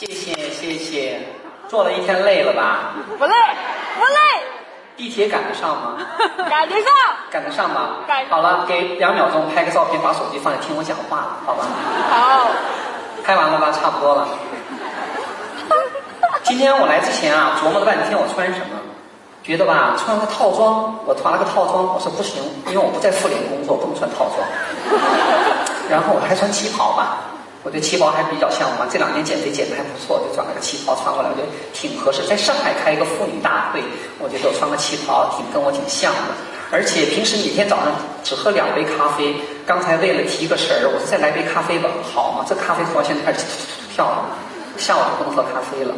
谢谢谢谢，坐了一天累了吧？不累，不累，地铁赶得上吗？赶得上。赶得上吧？赶好了，给两秒钟拍个照片，把手机放下，听我讲话，好吧？好，拍完了吧？差不多了。今天我来之前啊，琢磨了半天我穿什么，觉得吧，穿个套装，我团了个套装，我说不行，因为我不在妇联工作，不能穿套装。然后我还穿旗袍吧，我对旗袍还比较向往，这两年减肥减的还不错，就转了个旗袍穿过来，我觉得挺合适。在上海开一个妇女大会，我觉得我穿个旗袍挺跟我挺像的。而且平时每天早上只喝两杯咖啡，刚才为了提个神儿，我说再来杯咖啡吧，好嘛，这咖啡喝现在开始突突突跳了，下午就不能喝咖啡了。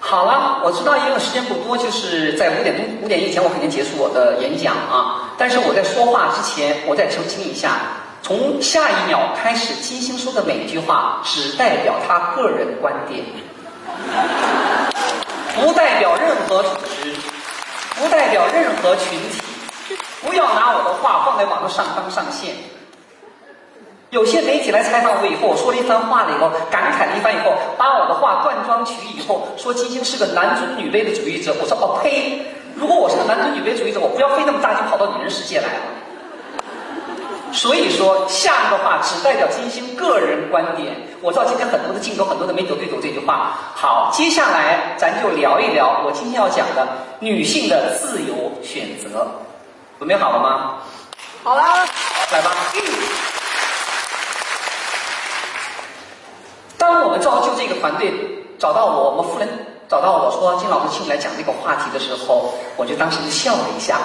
好了，我知道因为时间不多，就是在五点钟五点以前，我肯定结束我的演讲啊。但是我在说话之前，我再澄清一下，从下一秒开始，金星说的每句话只代表他个人观点，不代表任何组织，不代表任何群体。不要拿我的话放在网上上纲上线。有些媒体来采访我以后，我说了一番话了以后，感慨了一番以后，把我的话断章取以后，说金星是个男尊女卑的主义者。我说哦呸！如果我是个男尊女卑主义者，我不要费那么大劲跑到女人世界来了。所以说，下面的话只代表金星个人观点。我知道今天很多的镜头、很多的媒体都对走这句话。好，接下来咱就聊一聊我今天要讲的女性的自由选择。准备好了吗？好了，来吧。当我们造就这个团队找到我，我们夫人找到我说金老师请你来讲这个话题的时候，我就当时就笑了一下。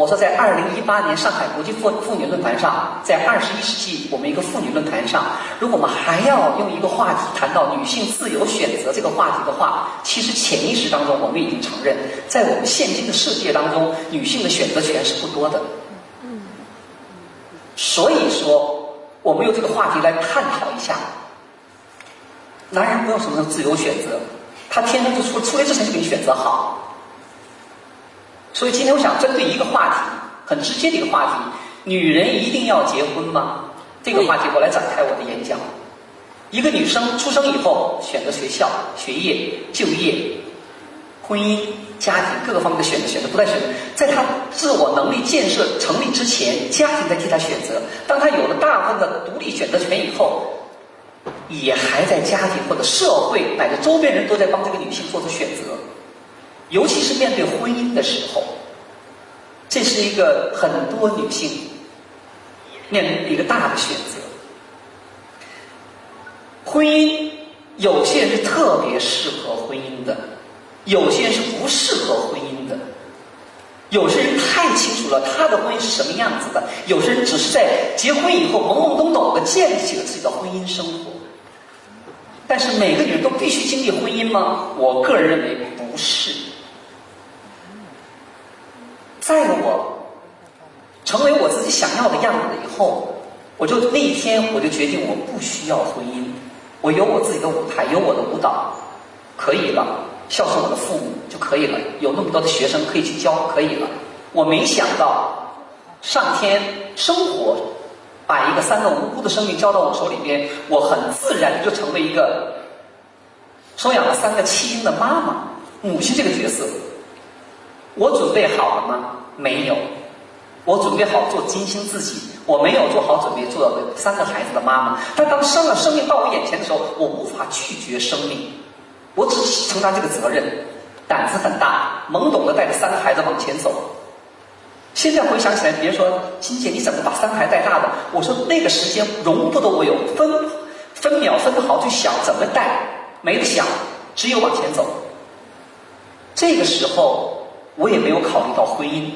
我说在二零一八年上海国际妇妇女论坛上，在二十一世纪我们一个妇女论坛上，如果我们还要用一个话题谈到女性自由选择这个话题的话，其实潜意识当中我们已经承认，在我们现今的世界当中，女性的选择权是不多的。所以说，我们用这个话题来探讨一下。男人没有什么自由选择，他天生就出出来之前就给你选择好。所以今天我想针对一个话题，很直接的一个话题：女人一定要结婚吗？这个话题我来展开我的演讲。一个女生出生以后，选择学校、学业、就业、婚姻、家庭各个方面的选择，选择不断选择，在她自我能力建设成立之前，家庭在替她选择；当她有了大部分的独立选择权以后，也还在家庭或者社会乃至周边人都在帮这个女性做出选择。尤其是面对婚姻的时候，这是一个很多女性面临一个大的选择。婚姻，有些人是特别适合婚姻的，有些人是不适合婚姻的。有些人太清楚了他的婚姻是什么样子的，有些人只是在结婚以后懵懵懂懂的建立起了自己的婚姻生活。但是每个女人都必须经历婚姻吗？我个人认为不是。在我成为我自己想要的样子以后，我就那一天我就决定我不需要婚姻，我有我自己的舞台，有我的舞蹈，可以了，孝顺我的父母就可以了，有那么多的学生可以去教，可以了。我没想到上天生活把一个三个无辜的生命交到我手里边，我很自然就成为一个收养了三个弃婴的妈妈、母亲这个角色。我准备好了吗？没有。我准备好做金星自己，我没有做好准备做三个孩子的妈妈。但当生了生命到我眼前的时候，我无法拒绝生命，我只承担这个责任，胆子很大，懵懂的带着三个孩子往前走。现在回想起来，别人说金姐你怎么把三个孩子带大的？我说那个时间容不得我有分分秒分的好去想怎么带，没得想，只有往前走。这个时候。我也没有考虑到婚姻，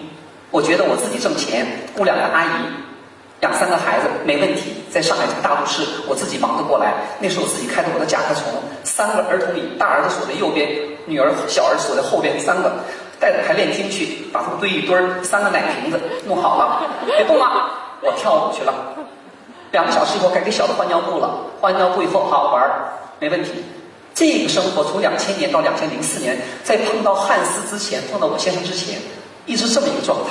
我觉得我自己挣钱，雇两个阿姨，养三个孩子没问题。在上海这个大都市，我自己忙得过来。那时候我自己开着我的甲壳虫，三个儿童椅，大儿子锁在右边，女儿小儿子锁在后边，三个带着排练厅去，把他们堆一堆儿，三个奶瓶子弄好了，别动了，我跳舞去了。两个小时以后该给小的换尿布了，换尿布以后好玩，没问题。这个生活从两千年到两千零四年在碰到汉斯之前碰到我先生之前一直这么一个状态。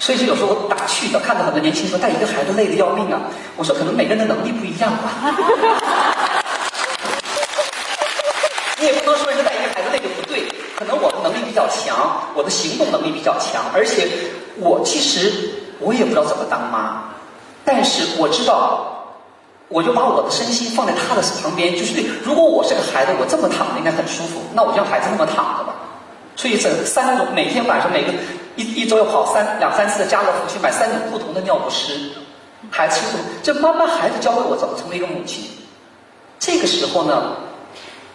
所以说有时候我打趣的看到很多年轻人说带一个孩子累得要命啊。我说可能每个人的能力不一样吧。你也不能说人家带一个孩子累就不对可能我的能力比较强我的行动能力比较强而且我其实我也不知道怎么当妈。但是我知道我就把我的身心放在他的旁边，就是对，如果我是个孩子，我这么躺着应该很舒服，那我就让孩子那么躺着吧。所以这三种每天晚上每个一一周要跑三两三次的家乐福去买三种不同的尿不湿，孩子舒服，这慢慢孩子教会我怎么成为一个母亲。这个时候呢，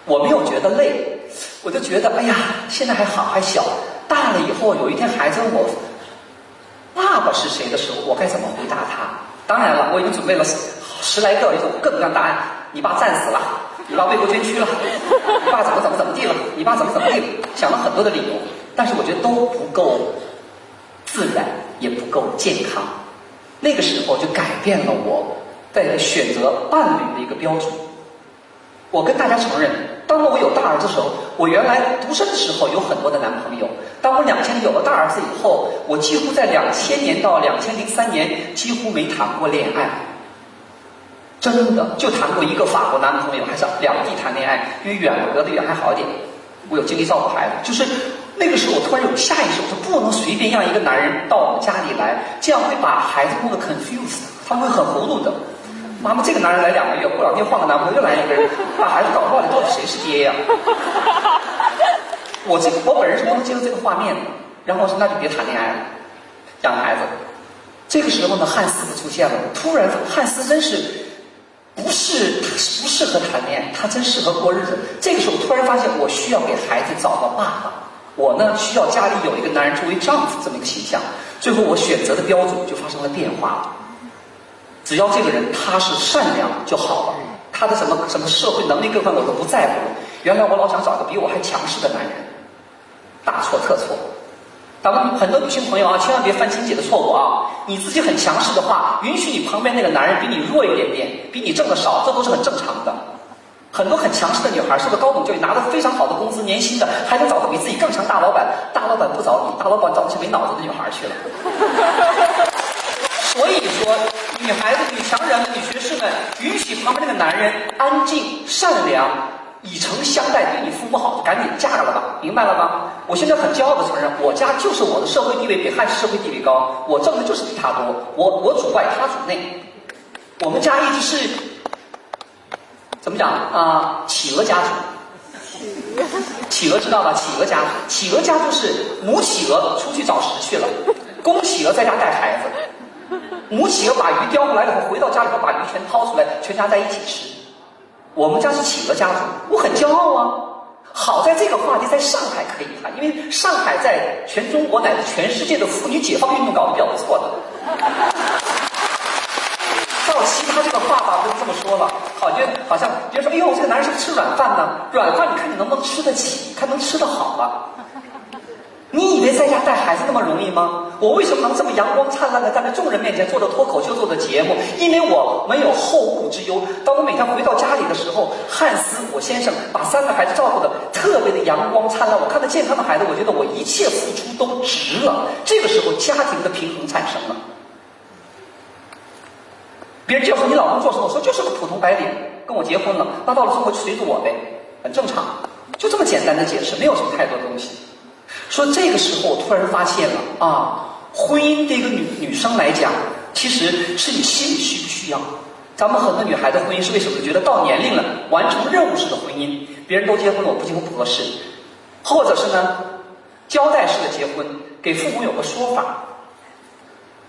我没有觉得累，我就觉得哎呀，现在还好还小，大了以后有一天孩子问我爸爸是谁的时候，我该怎么回答他？当然了，我已经准备了十来个一种各种各样答案。你爸战死了，你爸为国捐躯了，你爸怎么怎么怎么地了，你爸怎么怎么地了，想了很多的理由，但是我觉得都不够自然，也不够健康。那个时候就改变了我在选择伴侣的一个标准。我跟大家承认，当我有大儿子的时候，我原来独生的时候有很多的男朋友。当我两千年有了大儿子以后，我几乎在两千年到两千零三年几乎没谈过恋爱，真的就谈过一个法国男朋友，还是两地谈恋爱，因为远隔得远还好一点，我有精力照顾孩子。就是那个时候，我突然有下意识，我说不能随便让一个男人到我们家里来，这样会把孩子弄得 confused，他会很糊涂的。妈妈，这个男人来两个月，过两天换个男朋友又来一个人，把孩子搞乱了，到底谁是爹呀？我这个我本人是不能接受这个画面的。然后我说那就别谈恋爱了，养孩子。这个时候呢，汉斯就出现了。突然，汉斯真是不是不适合谈恋爱，他真适合过日子。这个时候突然发现，我需要给孩子找个爸爸。我呢，需要家里有一个男人作为丈夫这么一个形象。最后，我选择的标准就发生了变化。只要这个人他是善良就好了，他的什么什么社会能力各方面我都不在乎。原来我老想找个比我还强势的男人，大错特错。咱们很多女性朋友啊，千万别犯金姐的错误啊！你自己很强势的话，允许你旁边那个男人比你弱一点点，比你挣的少，这都是很正常的。很多很强势的女孩，受了高等教育，拿着非常好的工资、年薪的，还能找个比自己更强大老板。大老板不找你，大老板找那些没脑子的女孩去了。所以说。女孩子、女强人、女学士们，允许旁边那个男人安静、善良、以诚相待，对你父母好，赶紧嫁了吧，明白了吗？我现在很骄傲的承认，我家就是我的社会地位比汉斯社会地位高，我挣的就是比他多，我我主外，他主内。我们家一直是怎么讲啊？企鹅家族。企鹅知道吧？企鹅家，企鹅家就是母企鹅出去找食去了，公企鹅在家带孩子。母企鹅把鱼叼回来以后，回到家里头把鱼全掏出来，全家在一起吃。我们家是企鹅家族，我很骄傲啊。好在这个话题在上海可以谈，因为上海在全中国乃至全世界的妇女解放运动搞得比较不错的。到其他这个话吧，不用这么说了，好像好像别人说，哎呦，这个男人是不是吃软饭呢？软饭你看你能不能吃得起？看能吃得好吧。你以为在家带孩子那么容易吗？我为什么能这么阳光灿烂的站在众人面前做着脱口秀做的节目？因为我没有后顾之忧。当我每天回到家里的时候，汉斯我先生把三个孩子照顾的特别的阳光灿烂。我看到健康的孩子，我觉得我一切付出都值了。这个时候，家庭的平衡产生了。别人就要说你老公做什么，我说就是个普通白领，跟我结婚了，那到了生活就随着我呗，很正常，就这么简单的解释，没有什么太多的东西。说这个时候，我突然发现了啊，婚姻对一个女女生来讲，其实是你心里需不需要？咱们很多女孩子婚姻是为什么？觉得到年龄了，完成任务式的婚姻，别人都结婚了，我不结婚不合适，或者是呢，交代式的结婚，给父母有个说法。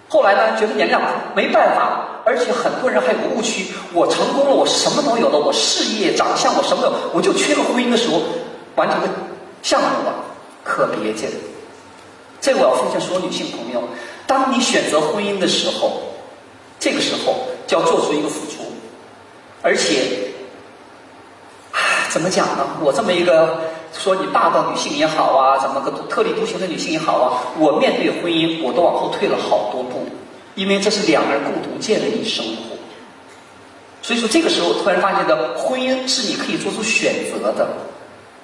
后来呢，觉得年龄没办法，而且很多人还有个误区：我成功了，我什么都有了，我事业、长相，我什么都有，我就缺个婚姻的时候完成个项目了。可别介，这我要奉劝所有女性朋友：当你选择婚姻的时候，这个时候就要做出一个付出，而且，怎么讲呢？我这么一个说你霸道女性也好啊，怎么个特立独行的女性也好啊，我面对婚姻我都往后退了好多步，因为这是两个人共同建立的生活。所以说，这个时候突然发现的婚姻是你可以做出选择的。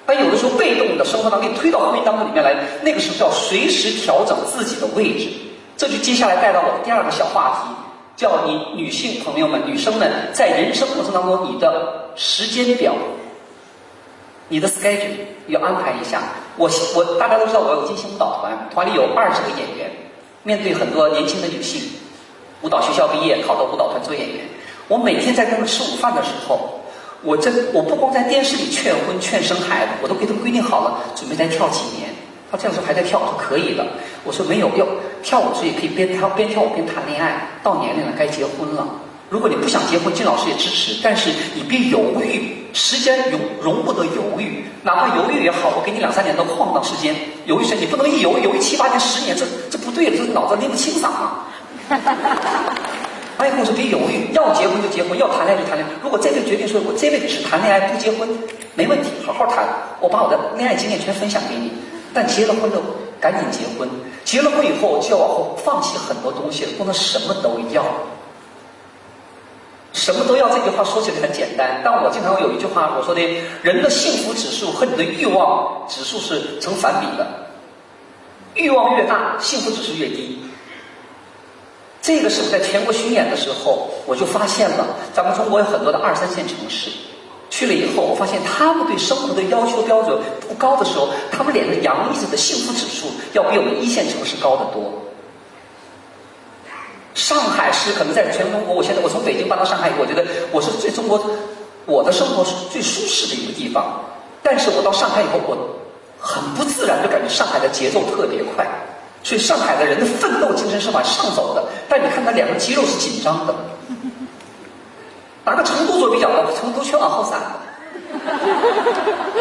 但有的时候，被动的生活当中推到婚姻当中里面来，那个时候叫随时调整自己的位置。这就接下来带到我的第二个小话题，叫你女性朋友们、女生们在人生过程当中你的时间表。你的 schedule 要安排一下。我我大家都知道我有金星舞蹈团，团里有二十个演员，面对很多年轻的女性，舞蹈学校毕业考到舞蹈团做演员。我每天在跟他们吃午饭的时候，我这我不光在电视里劝婚劝生孩子，我都给他规定好了，准备再跳几年。他这样说还在跳，我说可以的。我说没有要跳舞，所以可以边跳边跳舞边谈恋爱。到年龄了该结婚了。如果你不想结婚，金老师也支持，但是你别犹豫，时间容容不得犹豫，哪怕犹豫也好，我给你两三年的晃荡时间。犹豫时间你不能一犹豫犹豫七八年、十年，这这不对了，这脑子拎不清嗓啊。哎，跟我说别犹豫，要结婚就结婚，要谈恋爱就谈恋爱。如果这辈子决定说我这辈子只谈恋爱不结婚，没问题，好好谈。我把我的恋爱经验全分享给你。但结了婚了，赶紧结婚。结了婚以后就要往后放弃很多东西，不能什么都要。什么都要这句话说起来很简单，但我经常有一句话我说的：人的幸福指数和你的欲望指数是成反比的，欲望越大，幸福指数越低。这个是我在全国巡演的时候，我就发现了，咱们中国有很多的二三线城市，去了以后，我发现他们对生活的要求标准不高的时候，他们脸上洋溢着的幸福指数要比我们一线城市高得多。上海是可能在全中国，我现在我从北京搬到上海，我觉得我是最中国，我的生活是最舒适的一个地方。但是我到上海以后，我很不自然就感觉上海的节奏特别快，所以上海的人的奋斗精神是往上走的。但你看他两个肌肉是紧张的，拿个成都做比较吧，成都全往后散，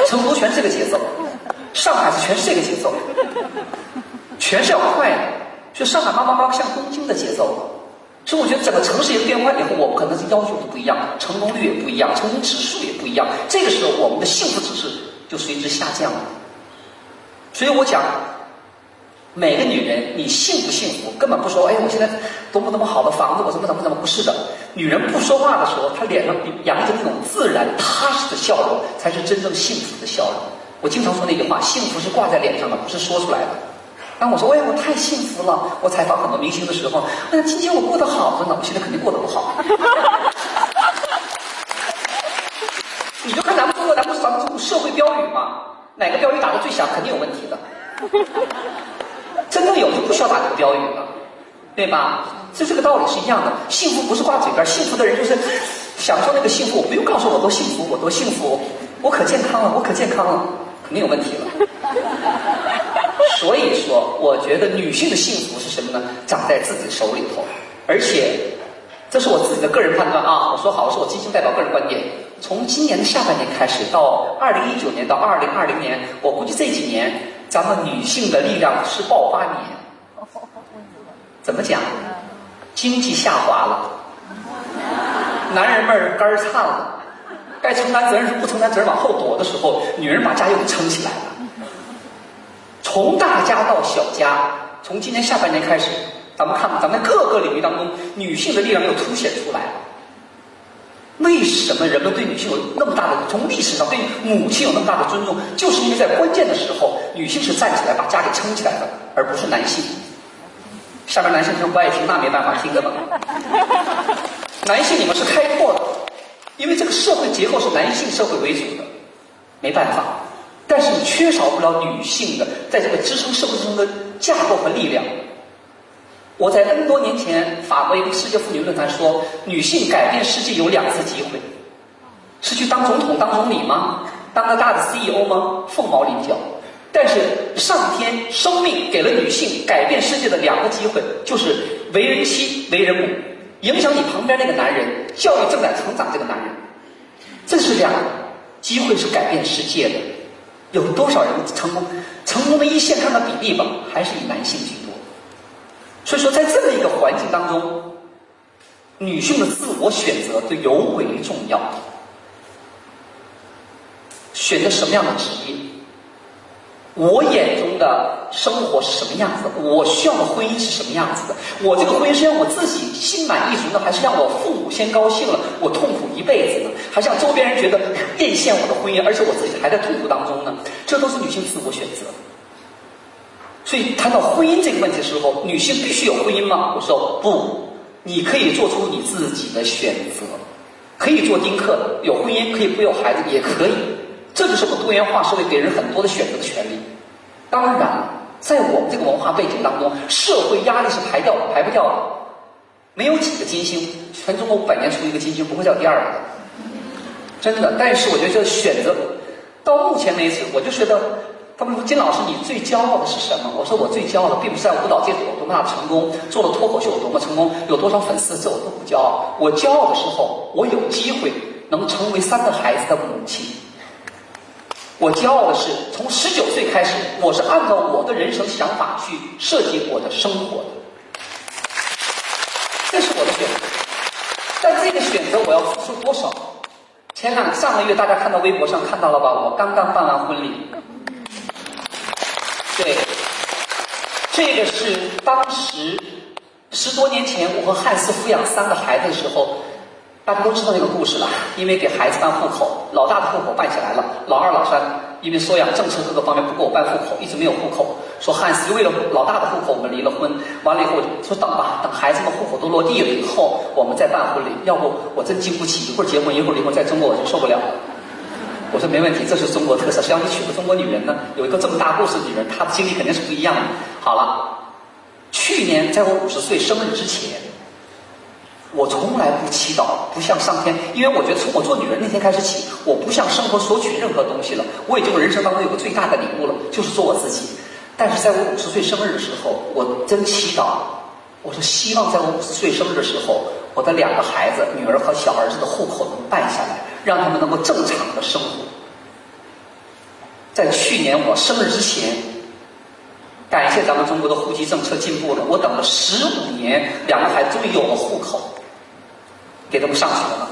成都全是这个节奏，上海是全是这个节奏，全是要快的。就上海慢慢慢像东京的节奏，所以我觉得整个城市也变化以后，我们可能是要求都不一样了，成功率也不一样，成功指数也不一样。这个时候，我们的幸福指数就随之下降了。所以我讲，每个女人你幸不幸福，根本不说，哎，我现在多么多么好的房子，我怎么怎么怎么不是的。女人不说话的时候，她脸上洋溢着那种自然踏实的笑容，才是真正幸福的笑容。我经常说那句话，幸福是挂在脸上的，不是说出来的。当我说哎呀我太幸福了，我采访很多明星的时候，哎今天我过得好着呢，我现在肯定过得不好。你就看咱们中国，咱们咱们中国社会标语嘛，哪个标语打的最响，肯定有问题的。不需要打这个标语了，对吧？就这个道理是一样的。幸福不是挂嘴边，幸福的人就是享受那个幸福。我不用告诉我多幸福，我多幸福，我可健康了，我可健康了，肯定有问题了。所以说，我觉得女性的幸福是什么呢？掌在自己手里头，而且，这是我自己的个人判断啊！我说好，是我金星代表个人观点。从今年的下半年开始，到二零一九年到二零二零年，我估计这几年咱们女性的力量是爆发年。怎么讲？经济下滑了，男人们肝儿颤了，该承担责任时不承担责任往后躲的时候，女人把家又给撑起来了。从大家到小家，从今年下半年开始，咱们看，咱们各个领域当中，女性的力量又凸显出来了。为什么人们对女性有那么大的，从历史上对母亲有那么大的尊重？就是因为在关键的时候，女性是站起来把家给撑起来的，而不是男性。下面男性听不爱听，那没办法听的吧。男性你们是开拓的，因为这个社会结构是男性社会为主的，没办法。但是你缺少不了女性的在这个支撑社会中的架构和力量。我在 N 多年前法国一个世界妇女论坛说，女性改变世界有两次机会，是去当总统、当总理吗？当个大的 CEO 吗？凤毛麟角。但是上天生命给了女性改变世界的两个机会，就是为人妻、为人母，影响你旁边那个男人，教育正在成长这个男人。这是两机会，是改变世界的。有多少人成功？成功的一线看的比例吧，还是以男性居多。所以说，在这么一个环境当中，女性的自我选择就尤为重要。选择什么样的职业？我眼中的生活是什么样子的？我需要的婚姻是什么样子的？我这个婚姻是让我自己心满意足呢，还是让我父母先高兴了，我痛苦一辈子呢？还是让周边人觉得 艳羡我的婚姻，而且我自己还在痛苦当中呢？这都是女性自我选择。所以谈到婚姻这个问题的时候，女性必须有婚姻吗？我说不，你可以做出你自己的选择，可以做丁克，有婚姻可以不有孩子也可以。这就是我多元化社会给人很多的选择的权利。当然，在我们这个文化背景当中，社会压力是排掉排不掉的。没有几个金星，全中国五百年出一个金星，不会叫第二个的，真的。但是我觉得这选择，到目前为止，我就觉得，他们说金老师你最骄傲的是什么？我说我最骄傲的并不是在舞蹈界有多么大的成功，做了脱口秀有多么成功，有多少粉丝，这我都不骄傲。我骄傲的时候，我有机会能成为三个孩子的母亲。我骄傲的是，从十九岁开始，我是按照我的人生想法去设计我的生活的。这是我的选择，但这个选择我要付出多少？前两上个月大家看到微博上看到了吧？我刚刚办完婚礼。对，这个是当时十多年前我和汉斯抚养三个孩子的时候。大家都知道那个故事了，因为给孩子办户口，老大的户口办起来了，老二、老三因为收养政策各个方面不给我办户口，一直没有户口。说汉斯为了老大的户口，我们离了婚。完了以后说等吧，等孩子们户口都落地了以后，我们再办婚礼。要不我真经不起，一会儿结婚一会儿离婚，在中国我就受不了。我说没问题，这是中国特色。谁让你娶个中国女人呢？有一个这么大故事的女人，她的经历肯定是不一样的。好了，去年在我五十岁生日之前。我从来不祈祷，不向上天，因为我觉得从我做女人那天开始起，我不向生活索取任何东西了。我已经人生当中有个最大的礼物了，就是做我自己。但是在我五十岁生日的时候，我真祈祷，我说希望在我五十岁生日的时候，我的两个孩子，女儿和小儿子的户口能办下来，让他们能够正常的生活。在去年我生日之前，感谢咱们中国的户籍政策进步了，我等了十五年，两个孩子终于有了户口。给他们上学了，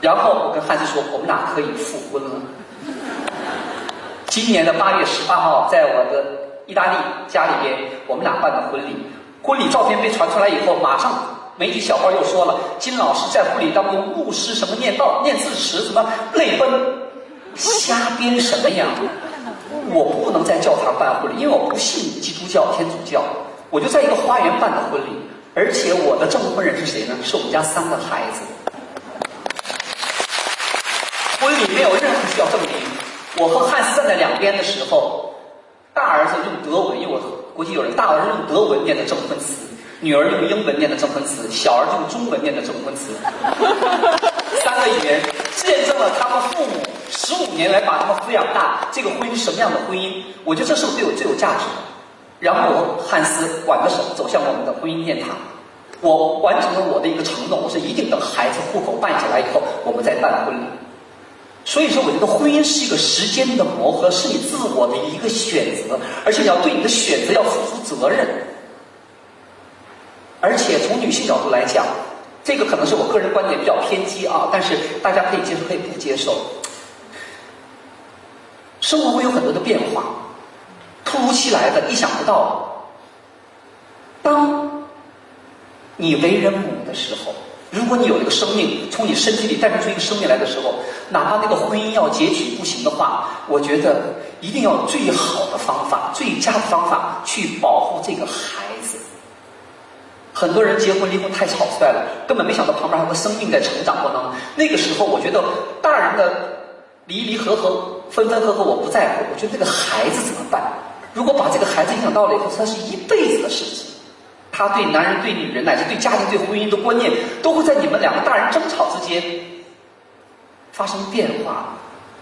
然后我跟汉斯说，我们俩可以复婚了。今年的八月十八号，在我的意大利家里边，我们俩办的婚礼。婚礼照片被传出来以后，马上媒体小报又说了，金老师在婚礼当中牧师什么念道、念字词，什么泪奔，瞎编什么呀？我不能在教堂办婚礼，因为我不信基督教、天主教，我就在一个花园办的婚礼。而且我的证婚人是谁呢？是我们家三个孩子。婚礼没有任何需要证明。我和汉斯站在两边的时候，大儿子用德文，因为我估计有人，大儿子用德文念的证婚词，女儿用英文念的证婚词，小儿子用中文念的证婚词。三个语言见证了他们父母十五年来把他们抚养大，这个婚姻什么样的婚姻？我觉得这是对我最有价值的。然后我汉斯挽着手走向我们的婚姻殿堂，我完成了我的一个承诺，我是一定等孩子户口办起来以后，我们再办婚礼。所以说，我觉得婚姻是一个时间的磨合，是你自我的一个选择，而且你要对你的选择要负出责任。而且从女性角度来讲，这个可能是我个人观点比较偏激啊，但是大家可以接受，可以不接受。生活会有很多的变化。突如其来的，意想不到。当你为人母的时候，如果你有一个生命从你身体里诞生出一个生命来的时候，哪怕那个婚姻要结局不行的话，我觉得一定要最好的方法、最佳的方法去保护这个孩子。很多人结婚离婚太草率了，根本没想到旁边还有个生命在成长过程中。那个时候，我觉得大人的离离合合、分分合合我不在乎，我觉得这个孩子怎么办？如果把这个孩子影响到了以后，他是一辈子的事情。他对男人、对女人，乃至对家庭、对婚姻的观念，都会在你们两个大人争吵之间发生变化。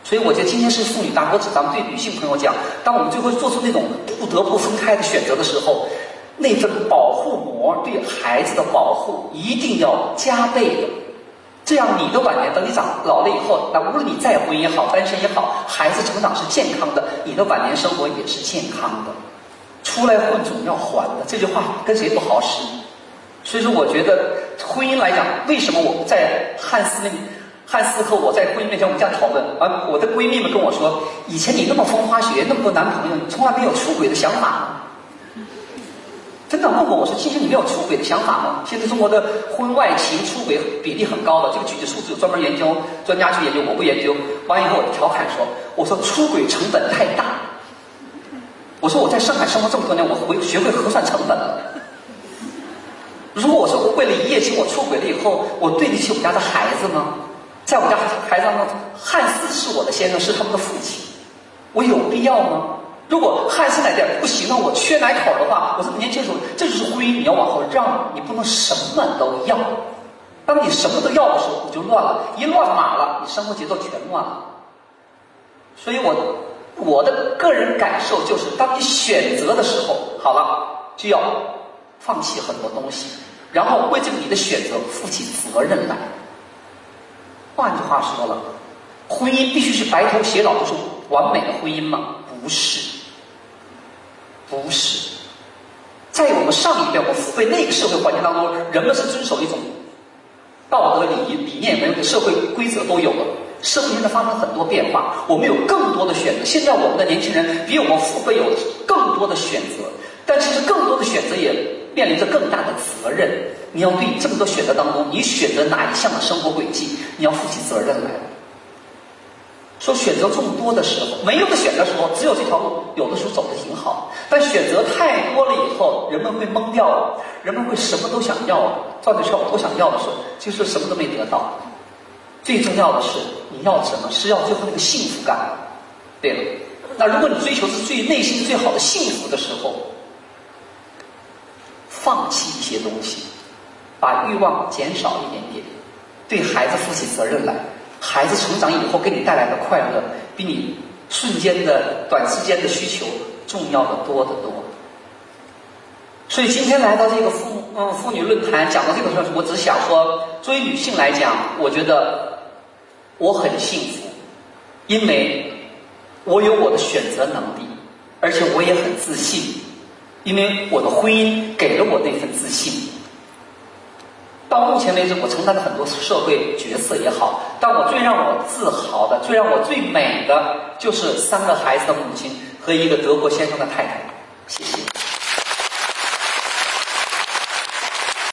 所以，我觉得今天是妇女大国指，咱们对女性朋友讲：，当我们最后做出那种不得不分开的选择的时候，那份保护膜对孩子的保护一定要加倍的。这样，你的晚年等你长老了以后，那无论你再婚也好，单身也好，孩子成长是健康的，你的晚年生活也是健康的。出来混总要还的，这句话跟谁不好使。所以说，我觉得婚姻来讲，为什么我在汉斯那，汉斯和我在婚姻面前我们这样讨论，而我的闺蜜们跟我说，以前你那么风花雪月，那么多男朋友，你从来没有出轨的想法？真的问过我说：“其实你没有出轨的想法吗？”现在中国的婚外情出轨比例很高的，这个具体数字有专门研究专家去研究，我不研究。完以后我调侃说：“我说出轨成本太大。”我说我在上海生活这么多年，我会学会核算成本了。如果我说我为了一夜情我出轨了以后，我对得起我家的孩子吗？在我家孩子当中，汉斯是我的先生，是他们的父亲，我有必要吗？如果汉斯奶点不行了，我缺奶口的话，我这么年轻的时候，这就是婚姻，你要往后让，你不能什么都要。当你什么都要的时候，你就乱了，一乱码了，你生活节奏全乱了。所以我我的个人感受就是，当你选择的时候，好了，就要放弃很多东西，然后为这个你的选择负起责任来。换句话说了，婚姻必须是白头偕老，就是完美的婚姻吗？不是，不是。在我们上一辈，我们父辈那个社会环境当中，人们是遵守一种。道德礼仪理念没有，社会规则都有了。社会现在发生很多变化，我们有更多的选择。现在我们的年轻人比我们父辈有更多的选择，但其实更多的选择也面临着更大的责任。你要对这么多选择当中，你选择哪一项的生活轨迹，你要负起责任来。说选择众多的时候，没有的选择时候，只有这条路，有的时候走的挺好。但选择太多了以后，人们会懵掉了，人们会什么都想要。赵对圈我都想要的时候，其实什么都没得到。最重要的是，你要什么？是要最后那个幸福感。对了，那如果你追求是最内心最好的幸福的时候，放弃一些东西，把欲望减少一点点，对孩子负起责任来。孩子成长以后给你带来的快乐，比你瞬间的、短时间的需求重要的多得多。所以今天来到这个妇嗯妇女论坛讲到这个时候，我只想说，作为女性来讲，我觉得我很幸福，因为我有我的选择能力，而且我也很自信，因为我的婚姻给了我那份自信。到目前为止，我承担了很多社会角色也好，但我最让我自豪的、最让我最美的，就是三个孩子的母亲和一个德国先生的太太。谢谢。